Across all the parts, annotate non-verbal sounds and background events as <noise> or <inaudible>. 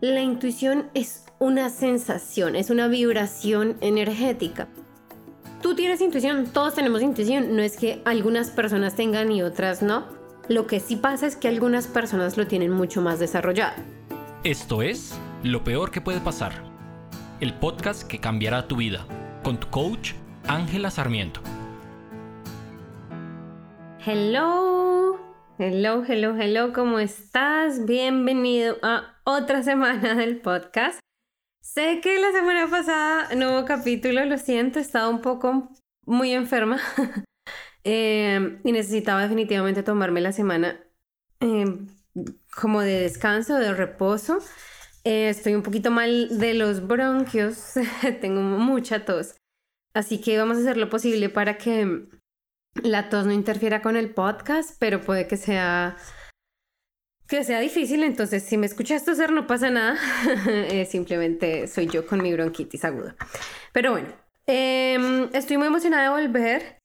La intuición es una sensación, es una vibración energética. Tú tienes intuición, todos tenemos intuición, no es que algunas personas tengan y otras no. Lo que sí pasa es que algunas personas lo tienen mucho más desarrollado. Esto es Lo Peor que puede pasar, el podcast que cambiará tu vida, con tu coach Ángela Sarmiento. Hello, hello, hello, hello, ¿cómo estás? Bienvenido a otra semana del podcast. Sé que la semana pasada no hubo capítulo, lo siento, he estado un poco muy enferma <laughs> eh, y necesitaba definitivamente tomarme la semana eh, como de descanso, de reposo. Eh, estoy un poquito mal de los bronquios, <laughs> tengo mucha tos, así que vamos a hacer lo posible para que la tos no interfiera con el podcast, pero puede que sea que sea difícil, entonces si me escuchas toser no pasa nada, <laughs> eh, simplemente soy yo con mi bronquitis aguda. Pero bueno, em, estoy muy emocionada de volver,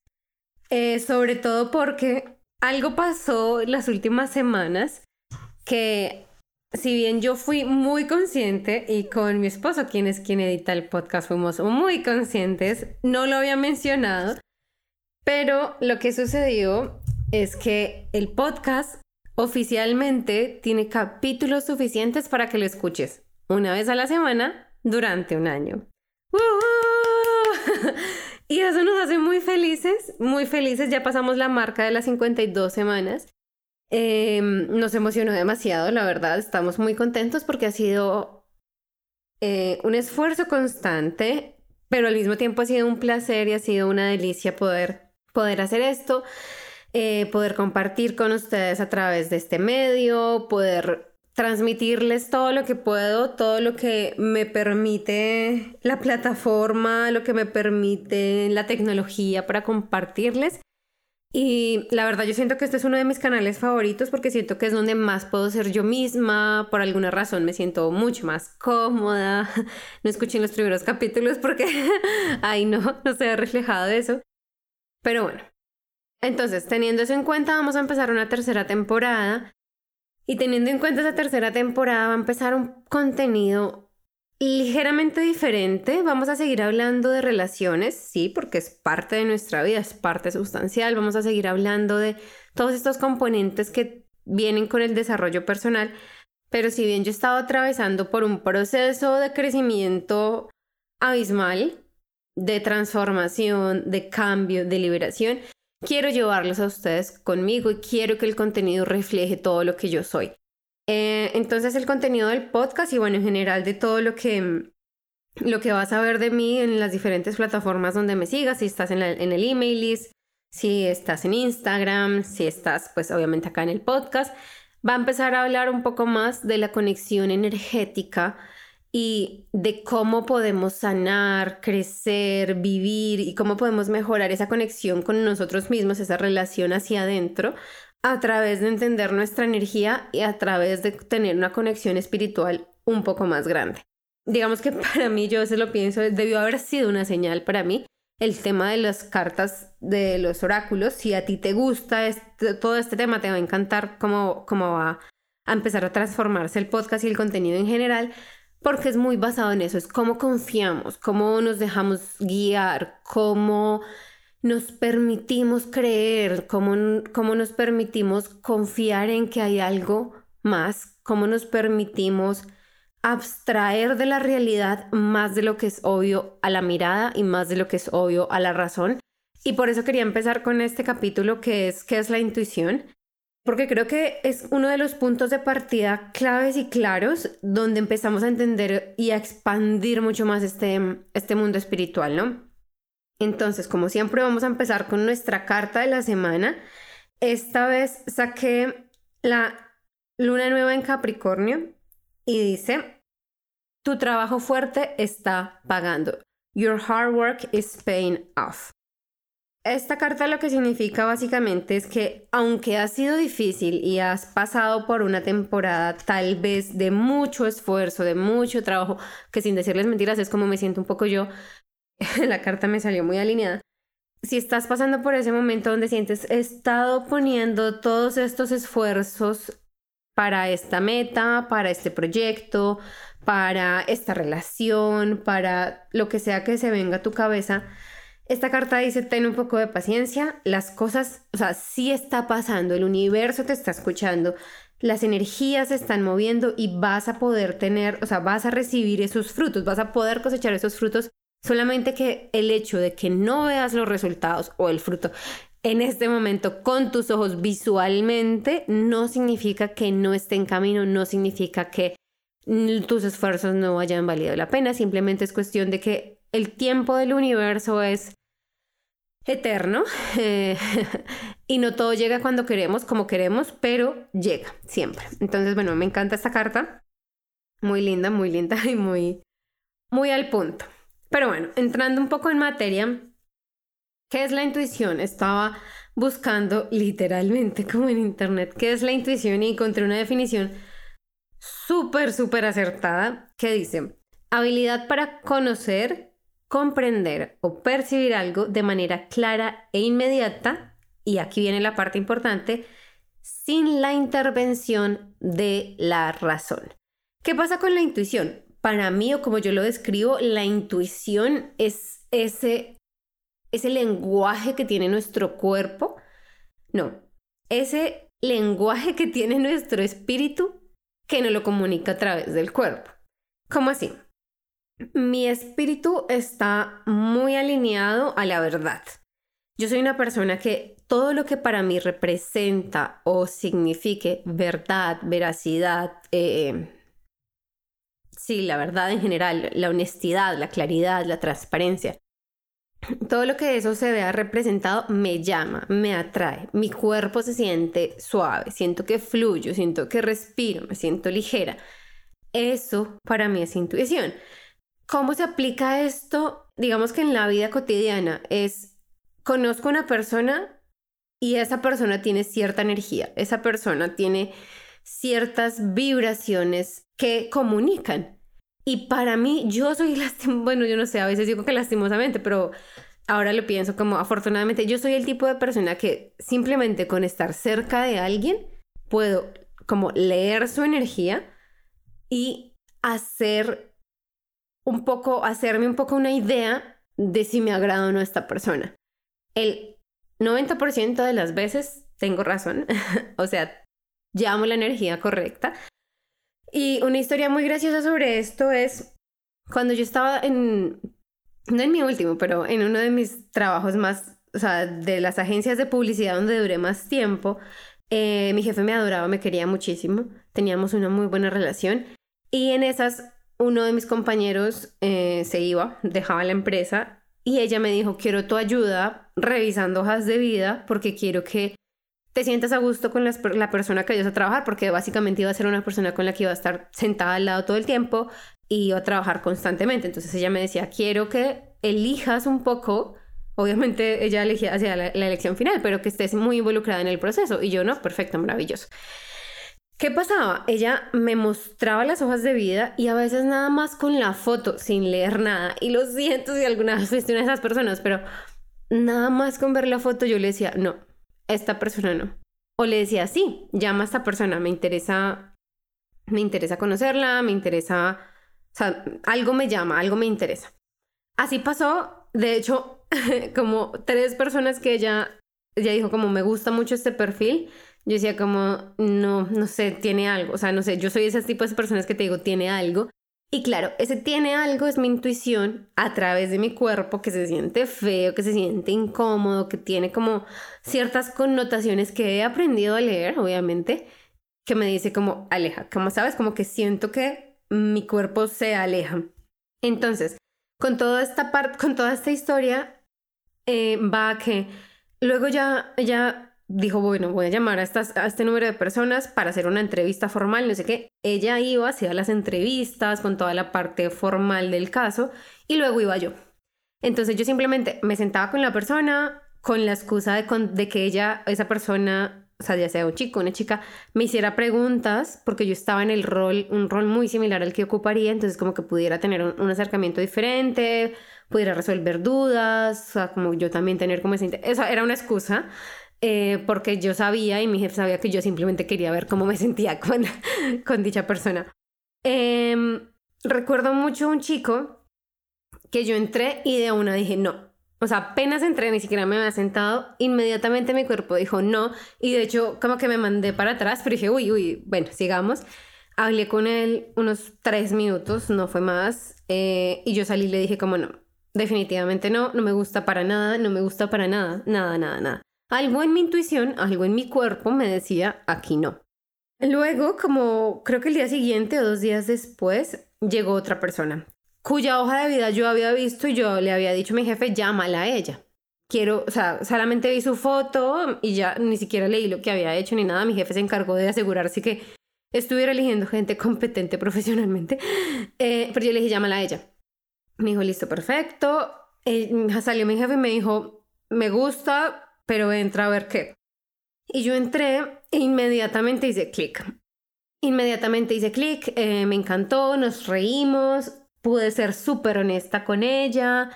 eh, sobre todo porque algo pasó las últimas semanas que si bien yo fui muy consciente y con mi esposo, quien es quien edita el podcast, fuimos muy conscientes, no lo había mencionado, pero lo que sucedió es que el podcast oficialmente tiene capítulos suficientes para que lo escuches una vez a la semana durante un año. <laughs> y eso nos hace muy felices, muy felices. Ya pasamos la marca de las 52 semanas. Em, nos emocionó demasiado, la verdad. Estamos muy contentos porque ha sido eh, un esfuerzo constante, pero al mismo tiempo ha sido un placer y ha sido una delicia poder poder hacer esto, eh, poder compartir con ustedes a través de este medio, poder transmitirles todo lo que puedo, todo lo que me permite la plataforma, lo que me permite la tecnología para compartirles. Y la verdad yo siento que este es uno de mis canales favoritos porque siento que es donde más puedo ser yo misma. Por alguna razón me siento mucho más cómoda. <laughs> No escuché los primeros capítulos porque, <laughs> ay no, no se ha reflejado eso. Pero bueno, entonces teniendo eso en cuenta vamos a empezar una tercera temporada y teniendo en cuenta esa tercera temporada va a empezar un contenido ligeramente diferente. Vamos a seguir hablando de relaciones, sí, porque es parte de nuestra vida, es parte sustancial. Vamos a seguir hablando de todos estos componentes que vienen con el desarrollo personal. Pero si bien yo he estado atravesando por un proceso de crecimiento abismal, de transformación, de cambio, de liberación, quiero llevarlos a ustedes conmigo y quiero que el contenido refleje todo lo que yo soy. Eh, entonces el contenido del podcast y bueno, en general de todo lo que, lo que vas a ver de mí en las diferentes plataformas donde me sigas, si estás en, en el email list, si estás en Instagram, si estás pues obviamente acá en el podcast, va a empezar a hablar un poco más de la conexión energética y de cómo podemos sanar, crecer, vivir y cómo podemos mejorar esa conexión con nosotros mismos, esa relación hacia adentro, a través de entender nuestra energía y a través de tener una conexión espiritual un poco más grande. Digamos que <laughs> para mí, yo se lo pienso, debió haber sido una señal para mí el tema de las cartas de los oráculos. Si a ti te gusta este, todo este tema, te va a encantar cómo, cómo va a empezar a transformarse el podcast y el contenido en general porque es muy basado en eso, es cómo confiamos, cómo nos dejamos guiar, cómo nos permitimos creer, cómo, cómo nos permitimos confiar en que hay algo más, cómo nos permitimos abstraer de la realidad más de lo que es obvio a la mirada y más de lo que es obvio a la razón. Y por eso quería empezar con este capítulo que es qué es la intuición porque creo que es uno de los puntos de partida claves y claros donde empezamos a entender y a expandir mucho más este, este mundo espiritual, ¿no? Entonces, como siempre, vamos a empezar con nuestra carta de la semana. Esta vez saqué la luna nueva en Capricornio y dice, tu trabajo fuerte está pagando. Your hard work is paying off. Esta carta lo que significa básicamente es que aunque ha sido difícil y has pasado por una temporada tal vez de mucho esfuerzo, de mucho trabajo, que sin decirles mentiras es como me siento un poco yo, <laughs> la carta me salió muy alineada. Si estás pasando por ese momento donde sientes, he estado poniendo todos estos esfuerzos para esta meta, para este proyecto, para esta relación, para lo que sea que se venga a tu cabeza. Esta carta dice, ten un poco de paciencia, las cosas, o sea, sí está pasando, el universo te está escuchando, las energías se están moviendo y vas a poder tener, o sea, vas a recibir esos frutos, vas a poder cosechar esos frutos, solamente que el hecho de que no veas los resultados o el fruto en este momento con tus ojos visualmente no significa que no esté en camino, no significa que tus esfuerzos no hayan valido la pena, simplemente es cuestión de que el tiempo del universo es eterno eh, <laughs> y no todo llega cuando queremos, como queremos, pero llega siempre. Entonces, bueno, me encanta esta carta. Muy linda, muy linda <laughs> y muy, muy al punto. Pero bueno, entrando un poco en materia, ¿qué es la intuición? Estaba buscando literalmente <laughs> como en internet qué es la intuición y encontré una definición súper, súper acertada que dice, habilidad para conocer, comprender o percibir algo de manera clara e inmediata, y aquí viene la parte importante, sin la intervención de la razón. ¿Qué pasa con la intuición? Para mí, o como yo lo describo, la intuición es ese, ese lenguaje que tiene nuestro cuerpo. No, ese lenguaje que tiene nuestro espíritu que no lo comunica a través del cuerpo. ¿Cómo así? Mi espíritu está muy alineado a la verdad. Yo soy una persona que todo lo que para mí representa o signifique verdad, veracidad, eh, sí, la verdad en general, la honestidad, la claridad, la transparencia, todo lo que eso se vea representado me llama, me atrae, mi cuerpo se siente suave, siento que fluyo, siento que respiro, me siento ligera. Eso para mí es intuición. ¿Cómo se aplica esto? Digamos que en la vida cotidiana es, conozco una persona y esa persona tiene cierta energía, esa persona tiene ciertas vibraciones que comunican. Y para mí, yo soy <laughs> lastimosamente, bueno, yo no sé, a veces digo que lastimosamente, pero ahora lo pienso como afortunadamente, yo soy el tipo de persona que simplemente con estar cerca de alguien puedo como leer su energía y hacer un poco, hacerme un poco una idea de si me agrada o no esta persona. El 90% de las veces tengo razón, <laughs> o sea, llamo la energía correcta. Y una historia muy graciosa sobre esto es cuando yo estaba en, no en mi último, pero en uno de mis trabajos más, o sea, de las agencias de publicidad donde duré más tiempo, eh, mi jefe me adoraba, me quería muchísimo, teníamos una muy buena relación y en esas uno de mis compañeros eh, se iba, dejaba la empresa y ella me dijo, quiero tu ayuda revisando hojas de vida porque quiero que te sientas a gusto con la persona que vayas a trabajar, porque básicamente iba a ser una persona con la que iba a estar sentada al lado todo el tiempo y iba a trabajar constantemente. Entonces ella me decía, quiero que elijas un poco, obviamente ella elegía hacia la elección final, pero que estés muy involucrada en el proceso. Y yo no, perfecto, maravilloso. ¿Qué pasaba? Ella me mostraba las hojas de vida y a veces nada más con la foto, sin leer nada. Y lo siento si alguna vez fuiste una de esas personas, pero nada más con ver la foto yo le decía, no, esta persona no. O le decía, sí, llama a esta persona, me interesa, me interesa conocerla, me interesa, o sea, algo me llama, algo me interesa. Así pasó, de hecho, <laughs> como tres personas que ella, ella dijo como me gusta mucho este perfil, yo decía como, no, no sé, tiene algo, o sea, no sé, yo soy ese tipo de personas que te digo, tiene algo. Y claro, ese tiene algo es mi intuición a través de mi cuerpo que se siente feo, que se siente incómodo, que tiene como ciertas connotaciones que he aprendido a leer, obviamente, que me dice como aleja, como sabes, como que siento que mi cuerpo se aleja. Entonces, con toda esta parte, con toda esta historia, eh, va a que luego ya, ya dijo, bueno, voy a llamar a, estas, a este número de personas para hacer una entrevista formal, no sé qué. Ella iba, hacía las entrevistas con toda la parte formal del caso y luego iba yo. Entonces yo simplemente me sentaba con la persona con la excusa de, de que ella, esa persona, o sea, ya sea un chico, una chica, me hiciera preguntas porque yo estaba en el rol, un rol muy similar al que ocuparía, entonces como que pudiera tener un, un acercamiento diferente, pudiera resolver dudas, o sea, como yo también tener como esa... Esa era una excusa eh, porque yo sabía y mi jefe sabía que yo simplemente quería ver cómo me sentía <laughs> con, con dicha persona. Em, recuerdo mucho un chico que yo entré y de una dije no. O sea, apenas entré, ni siquiera me había sentado, inmediatamente mi cuerpo dijo no y de hecho como que me mandé para atrás, pero dije, uy, uy, bueno, sigamos. Hablé con él unos tres minutos, no fue más, eh, y yo salí y le dije como no, definitivamente no, no me gusta para nada, no me gusta para nada, nada, nada, nada. Algo en mi intuición, algo en mi cuerpo me decía aquí no. Luego, como creo que el día siguiente o dos días después, llegó otra persona cuya hoja de vida yo había visto y yo le había dicho a mi jefe, llámala a ella. Quiero, o sea, solamente vi su foto y ya ni siquiera leí lo que había hecho ni nada. Mi jefe se encargó de asegurarse que estuviera eligiendo gente competente profesionalmente. Eh, pero yo le dije, llámala a ella. Me dijo, listo, perfecto. Eh, salió mi jefe y me dijo, me gusta, pero entra a ver qué. Y yo entré e inmediatamente hice clic. Inmediatamente hice clic, eh, me encantó, nos reímos, pude ser súper honesta con ella,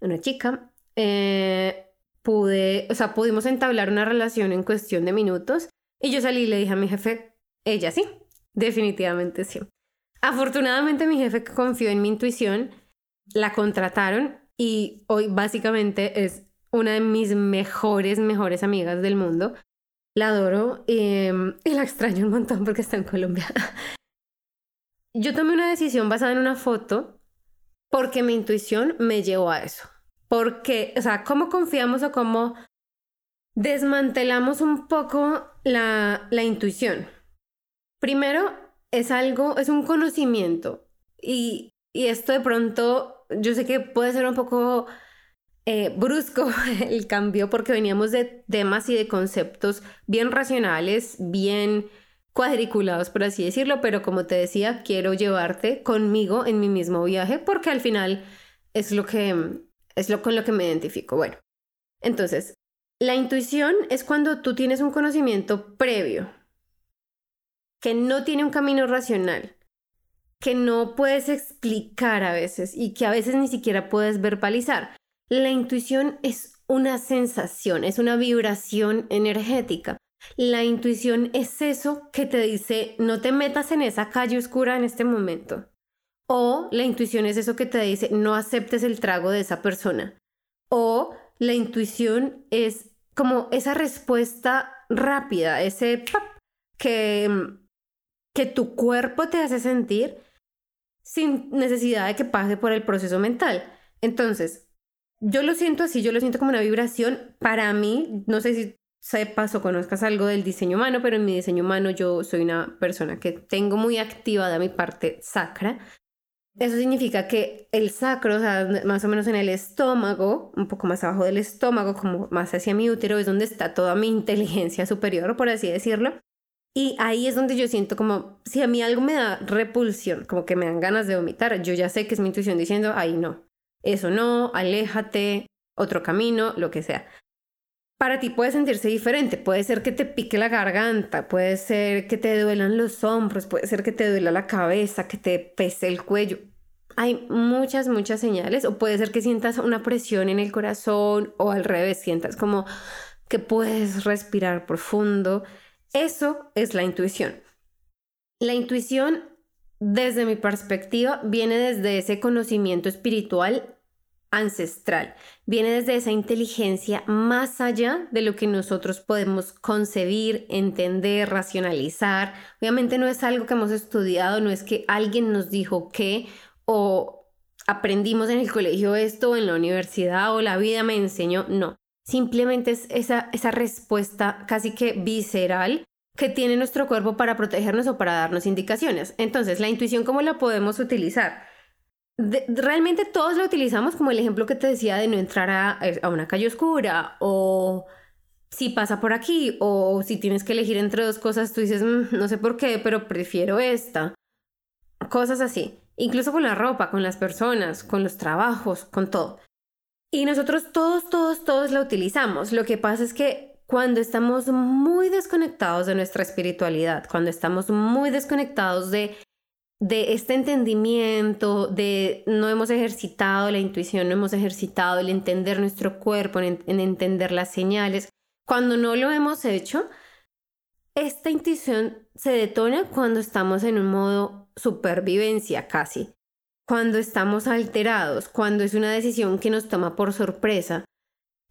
una chica. pude, o sea, pudimos entablar una relación en cuestión de minutos. Y yo salí y le dije a mi jefe, ella sí, definitivamente sí. Afortunadamente mi jefe confió en mi intuición, la contrataron y hoy básicamente es una de mis mejores, mejores amigas del mundo. La adoro em, y la extraño un montón porque está en Colombia. <laughs> Yo tomé una decisión basada en una foto porque mi intuición me llevó a eso. Porque, o sea, ¿cómo confiamos o cómo desmantelamos un poco la, la intuición? Primero, es algo, es un conocimiento. Y, y esto de pronto, yo sé que puede ser un poco eh, brusco <laughs> el cambio porque veníamos de temas y de conceptos bien racionales, bien cuadriculados, por así decirlo, pero como te decía, quiero llevarte conmigo en mi mismo viaje porque al final es lo que es lo con lo que me identifico. Bueno, entonces, la intuición es cuando tú tienes un conocimiento previo que no tiene un camino racional, que no puedes explicar a veces y que a veces ni siquiera puedes verbalizar. La intuición es una sensación, es una vibración energética. La intuición es eso que te dice no te metas en esa calle oscura en este momento. O la intuición es eso que te dice no aceptes el trago de esa persona. O la intuición es como esa respuesta rápida, ese que que tu cuerpo te hace sentir sin necesidad de que pase por el proceso mental. Entonces, yo lo siento así, yo lo siento como una vibración. Para mí, no sé si sepas o conozcas algo del diseño humano, pero en mi diseño humano yo soy una persona que tengo muy activada mi parte sacra. Eso significa que el sacro, o sea, más o menos en el estómago, un poco más abajo del estómago, como más hacia mi útero, es donde está toda mi <laughs> inteligencia superior, por así decirlo. Y ahí es donde yo siento como, si a mí algo me da repulsión, como que me dan ganas de vomitar, yo ya sé que es mi intuición diciendo, ahí no, eso no, aléjate, otro camino, lo que sea. Para ti puede sentirse diferente, puede ser que te pique la garganta, puede ser que te duelan los hombros, puede ser que te duela la cabeza, que te pese el cuello. Hay muchas, muchas señales, o puede ser que sientas una presión en el corazón, o al revés, sientas como que puedes respirar profundo. Eso es la intuición. La intuición, desde mi perspectiva, viene desde ese conocimiento espiritual ancestral, viene desde esa inteligencia más allá de lo que nosotros podemos concebir, entender, racionalizar. Obviamente no es algo que hemos estudiado, no es que alguien nos dijo que o aprendimos en el colegio esto, en la universidad o la vida me enseñó, no. Simplemente es esa, esa respuesta casi que visceral que tiene nuestro cuerpo para protegernos o para darnos indicaciones. Entonces, la intuición, ¿cómo la podemos utilizar? realmente todos la utilizamos como el ejemplo que te decía de no entrar a, a una calle oscura o si pasa por aquí o si tienes que elegir entre dos cosas, tú dices, mm, no sé por qué, pero prefiero esta. Cosas así. Incluso con la ropa, con las personas, con los trabajos, con todo. Y nosotros todos, todos, todos la utilizamos. Lo que pasa es que cuando estamos muy desconectados de nuestra espiritualidad, cuando estamos muy desconectados de, este entendimiento, de no hemos ejercitado la intuición, no hemos ejercitado el entender nuestro cuerpo, en, en entender las señales, Cuando no lo hemos hecho, esta intuición se detona cuando estamos en un modo supervivencia casi, cuando estamos alterados, cuando es una decisión que nos toma por sorpresa.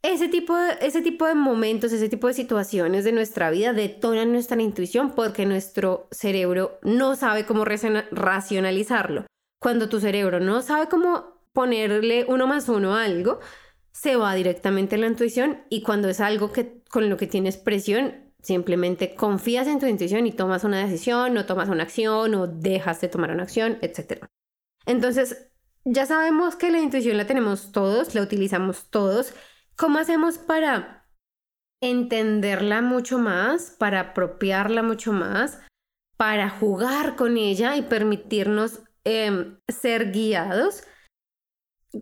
Ese tipo, de, ese tipo de momentos, ese tipo de situaciones de nuestra vida detonan nuestra intuición porque nuestro cerebro no sabe cómo racionalizarlo. Cuando tu cerebro no sabe cómo ponerle uno más uno a algo, se va directamente a la intuición y cuando es algo que, con lo que tienes presión, Simplemente confías en tu intuición y tomas una decisión, no tomas una acción o dejas de tomar una acción, etc. Entonces, ya sabemos que la intuición la tenemos todos, la utilizamos todos. ¿Cómo hacemos para entenderla mucho más, para apropiarla mucho más, para jugar con ella y permitirnos em, ser guiados?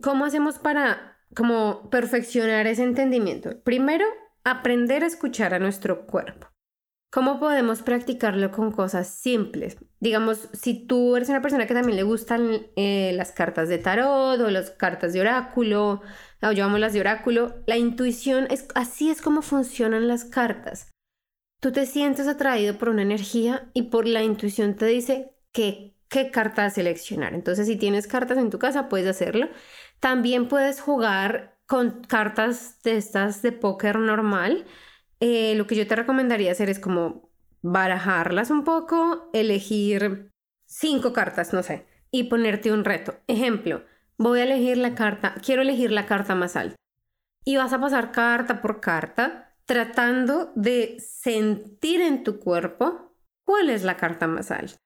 ¿Cómo hacemos para como perfeccionar ese entendimiento? Primero, aprender a escuchar a nuestro cuerpo. ¿Cómo podemos practicarlo con cosas simples? Digamos, si tú eres una persona que también le gustan eh, las cartas de tarot o las cartas de oráculo, o llamamos las de oráculo, la intuición es así es como funcionan las cartas. Tú te sientes atraído por una energía y por la intuición te dice qué carta seleccionar. Entonces, si tienes cartas en tu casa, puedes hacerlo. También puedes jugar con cartas de estas de póker normal, eh, lo que yo te recomendaría hacer es como barajarlas un poco, elegir cinco cartas, no sé, y ponerte un reto. Ejemplo, voy a elegir la carta, quiero elegir la carta más alta. Y vas a pasar carta por carta tratando de sentir en tu cuerpo cuál es la carta más alta.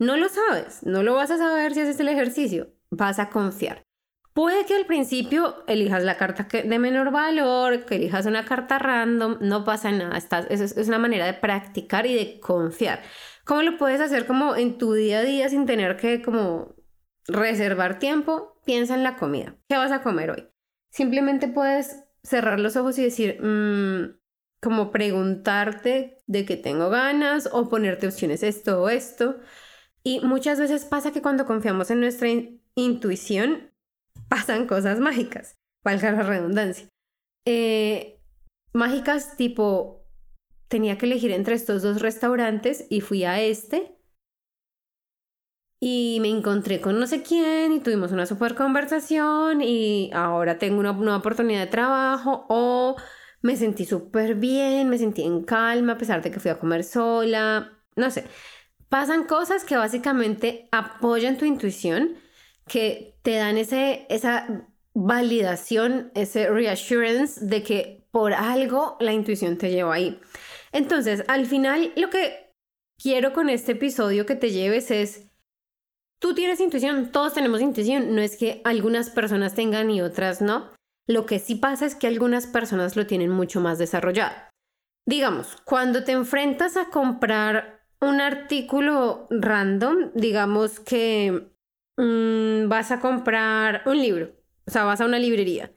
No lo sabes, no lo vas a saber si haces el ejercicio, vas a confiar. Puede que al principio elijas la carta de menor valor, que elijas una carta random, no pasa nada. es, una manera de practicar y de confiar. ¿Cómo lo puedes hacer como en tu día a día sin tener que como reservar tiempo? Piensa en la comida. ¿Qué vas a comer hoy? Simplemente puedes cerrar los ojos y decir, mm, como preguntarte de qué tengo ganas o ponerte opciones esto o esto. Y muchas veces pasa que cuando confiamos en nuestra intuición, pasan cosas mágicas, valga la redundancia. Eh, mágicas tipo, tenía que elegir entre estos dos restaurantes y fui a este. Y me encontré con no sé quién y tuvimos una super conversación y ahora tengo una nueva oportunidad de trabajo o me sentí súper bien, me sentí en calma a pesar de que fui a comer sola, no sé. Pasan cosas que básicamente apoyan tu intuición que te dan ese, esa validación, ese reassurance de que por algo la intuición te lleva ahí. Entonces, al final, lo que quiero con este episodio que te lleves es, tú tienes intuición, todos tenemos intuición, no es que algunas personas tengan y otras no. Lo que sí pasa es que algunas personas lo tienen mucho más desarrollado. Digamos, cuando te enfrentas a comprar un artículo random, digamos que Mm, vas a comprar un libro, o sea, vas a una librería,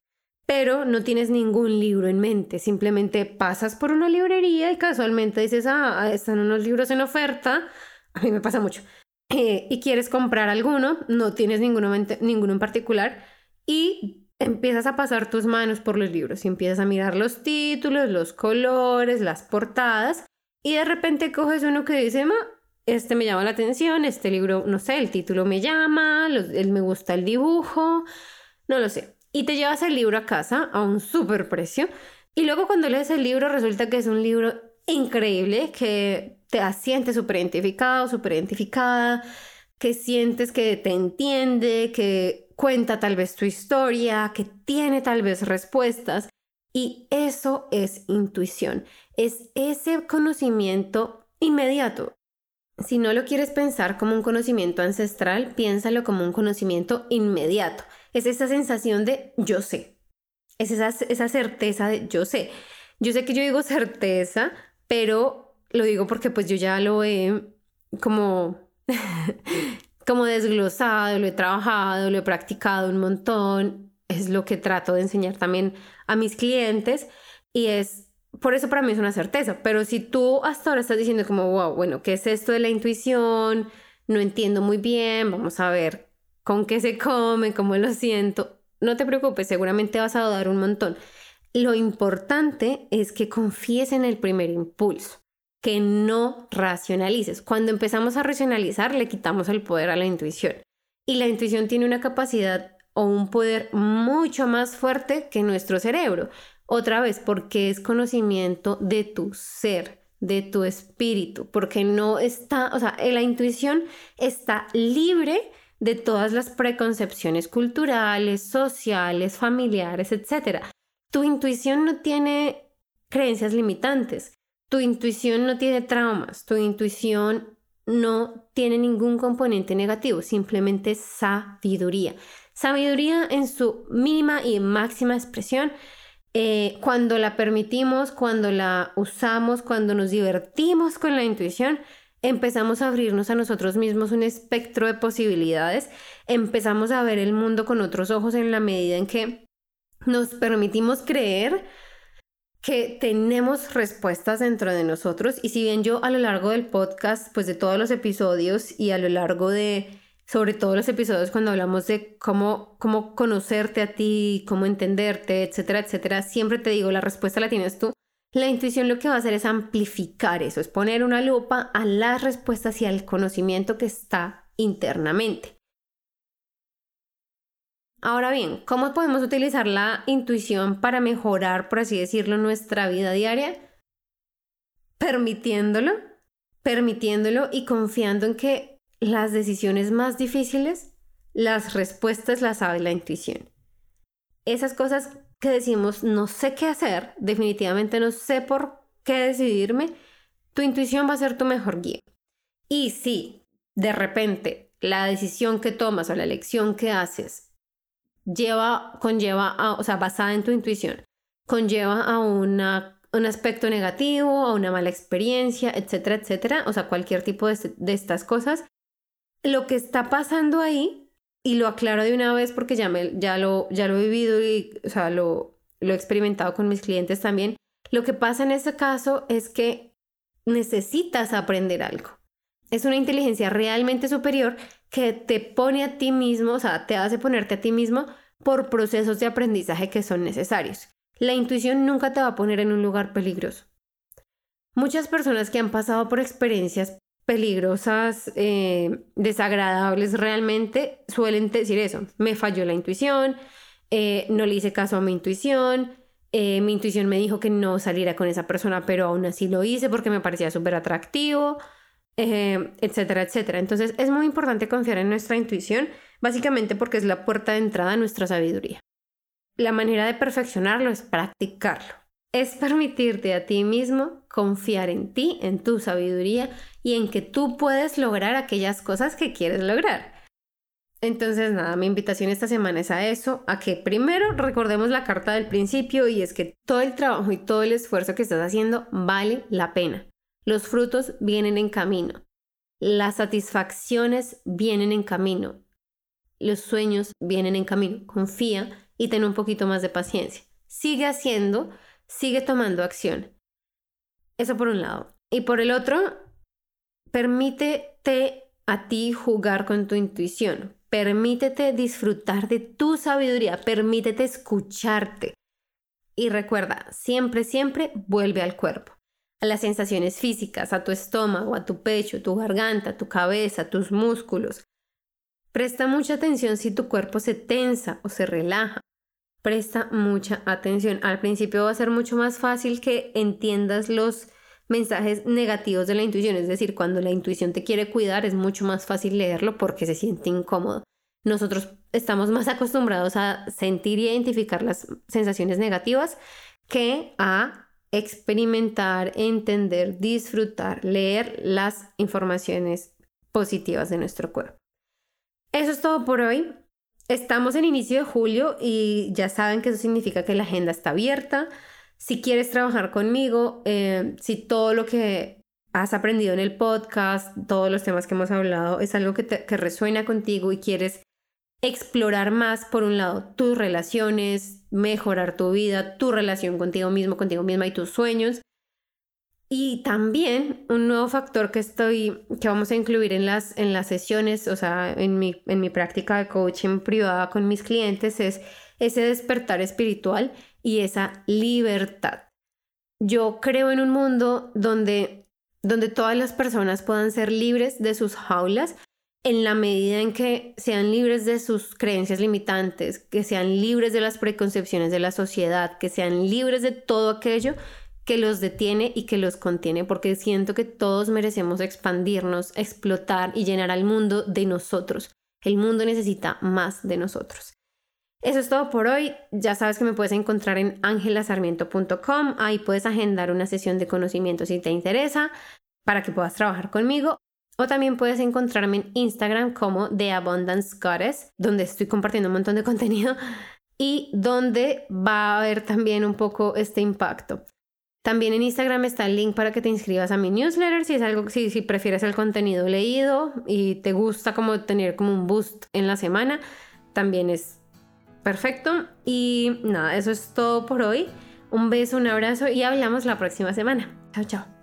pero no tienes ningún libro en mente, simplemente pasas por una librería y casualmente dices, ah, están unos libros en oferta, a mí me pasa mucho, eh, y quieres comprar alguno, no tienes ninguno, ninguno en particular, y empiezas a pasar tus manos por los libros y empiezas a mirar los títulos, los colores, las portadas, y de repente coges uno que dice, ma, este me llama la atención, este libro, no sé, el título me llama, él me gusta el dibujo, no lo sé. Y te llevas el libro a casa a un súper precio. Y luego cuando lees el libro resulta que es un libro increíble, que te sientes súper identificado, súper identificada, que sientes que te entiende, que cuenta tal vez tu historia, que tiene tal vez respuestas. Y eso es intuición, es ese conocimiento inmediato. Si no lo quieres pensar como un conocimiento ancestral, piénsalo como un conocimiento inmediato. Es esa sensación de yo sé. Es esa, esa certeza de yo sé. Yo sé que yo digo certeza, pero lo digo porque pues yo ya lo he como, <laughs> como desglosado, lo he trabajado, lo he practicado un montón. Es lo que trato de enseñar también a mis clientes y es por eso para mí es una certeza, pero si tú hasta ahora estás diciendo como, wow, bueno, ¿qué es esto de la intuición? No entiendo muy bien, vamos a ver con qué se come, cómo lo siento. No te preocupes, seguramente vas a dudar un montón. Lo importante es que confíes en el primer impulso, que no racionalices. Cuando empezamos a racionalizar, le quitamos el poder a la intuición. Y la intuición tiene una capacidad o un poder mucho más fuerte que nuestro cerebro. Otra vez, porque es conocimiento de tu ser, de tu espíritu, porque no está, o sea, la intuición está libre de todas las preconcepciones culturales, sociales, familiares, etc. Tu intuición no tiene creencias limitantes, tu intuición no tiene traumas, tu intuición no tiene ningún componente negativo, simplemente sabiduría. Sabiduría en su mínima y máxima expresión eh, cuando la permitimos, cuando la usamos, cuando nos divertimos con la intuición, empezamos a abrirnos a nosotros mismos un espectro de posibilidades, empezamos a ver el mundo con otros ojos en la medida en que nos permitimos creer que tenemos respuestas dentro de nosotros. Y si bien yo a lo largo del podcast, pues de todos los episodios y a lo largo de sobre todo los episodios cuando hablamos de cómo, cómo conocerte a ti, cómo entenderte, etcétera, etcétera, siempre te digo, la respuesta la tienes tú. La intuición lo que va a hacer es amplificar eso, es poner una lupa a las respuestas y al conocimiento que está internamente. Ahora bien, ¿cómo podemos utilizar la intuición para mejorar, por así decirlo, nuestra vida diaria? Permitiéndolo, permitiéndolo y confiando en que las decisiones más difíciles, las respuestas las sabe la intuición. Esas cosas que decimos no sé qué hacer, definitivamente no sé por qué decidirme, tu intuición va a ser tu mejor guía. Y si de repente la decisión que tomas o la elección que haces lleva, conlleva, a, o sea, basada en tu intuición, conlleva a una, un aspecto negativo, a una mala experiencia, etcétera, etcétera, o sea, cualquier tipo de, de estas cosas, lo que está pasando ahí, y lo aclaro de una vez porque ya, me, ya, lo, ya lo he vivido y o sea, lo, lo he experimentado con mis clientes también, lo que pasa en este caso es que necesitas aprender algo. Es una inteligencia realmente superior que te pone a ti mismo, o sea, te hace ponerte a ti mismo por procesos de aprendizaje que son necesarios. La intuición nunca te va a poner en un lugar peligroso. Muchas personas que han pasado por experiencias peligrosas, eh, desagradables realmente, suelen decir eso. Me falló la intuición, eh, no le hice caso a mi intuición, eh, mi intuición me dijo que no saliera con esa persona, pero aún así lo hice porque me parecía súper atractivo, etcétera, etcétera. Entonces es muy importante confiar en nuestra intuición, básicamente porque es la puerta de entrada a nuestra sabiduría. La manera de perfeccionarlo es practicarlo es permitirte a ti mismo confiar en ti, en tu sabiduría y en que tú puedes lograr aquellas cosas que quieres lograr. Entonces, nada, mi invitación esta semana es a eso, a que primero recordemos la carta del principio y es que todo el trabajo y todo el esfuerzo que estás haciendo vale la pena. Los frutos vienen en camino. Las satisfacciones vienen en camino. Los sueños vienen en camino. Confía y ten un poquito más de paciencia. Sigue haciendo sigue tomando acción. Eso por un lado. Y por el otro, permítete a ti jugar con tu intuición. Permítete disfrutar de tu sabiduría. Permítete escucharte. Y recuerda, siempre, siempre vuelve al cuerpo, a las sensaciones físicas, a tu estómago, a tu pecho, tu garganta, tu cabeza, tus músculos. Presta mucha atención si tu cuerpo se tensa o se relaja. Presta mucha atención. Al principio va a ser mucho más fácil que entiendas los mensajes negativos de la intuición. Es decir, cuando la intuición te quiere cuidar es mucho más fácil leerlo porque se siente incómodo. Nosotros estamos más acostumbrados a sentir y identificar las sensaciones negativas que a experimentar, entender, disfrutar, leer las informaciones positivas de nuestro cuerpo. Eso es todo por hoy. Estamos en inicio de julio y ya saben que eso significa que la agenda está abierta. Si quieres trabajar conmigo, eh, si todo lo que has aprendido en el podcast, todos los temas que hemos hablado, es algo que, que resuena contigo y quieres explorar más, por un lado, tus relaciones, mejorar tu vida, tu relación contigo mismo, contigo misma y tus sueños, y también un nuevo factor que estoy, que vamos a incluir en las, en las sesiones, o sea, en mi, en mi práctica de coaching privada con mis clientes es ese despertar espiritual y esa libertad. Yo creo en un mundo donde, donde todas las personas puedan ser libres de sus jaulas en la medida en que sean libres de sus creencias limitantes, que sean libres de las preconcepciones de la sociedad, que sean libres de todo aquello que los detiene y que los contiene, porque siento que todos merecemos expandirnos, explotar y llenar al mundo de nosotros. El mundo necesita más de nosotros. Eso es todo por hoy. Ya sabes que me puedes encontrar en angelasarmiento.com. Ahí puedes agendar una sesión de conocimiento si te interesa para que puedas trabajar conmigo. O también puedes encontrarme en Instagram como The Abundance Goddess, donde estoy compartiendo un montón de contenido y donde va a haber también un poco este impacto. También en Instagram está el link para que te inscribas a mi newsletter si es algo si, si prefieres el contenido leído y te gusta como tener como un boost en la semana, también es perfecto. Y nada, eso es todo por hoy. Un beso, un abrazo y hablamos la próxima semana. Chao, chao.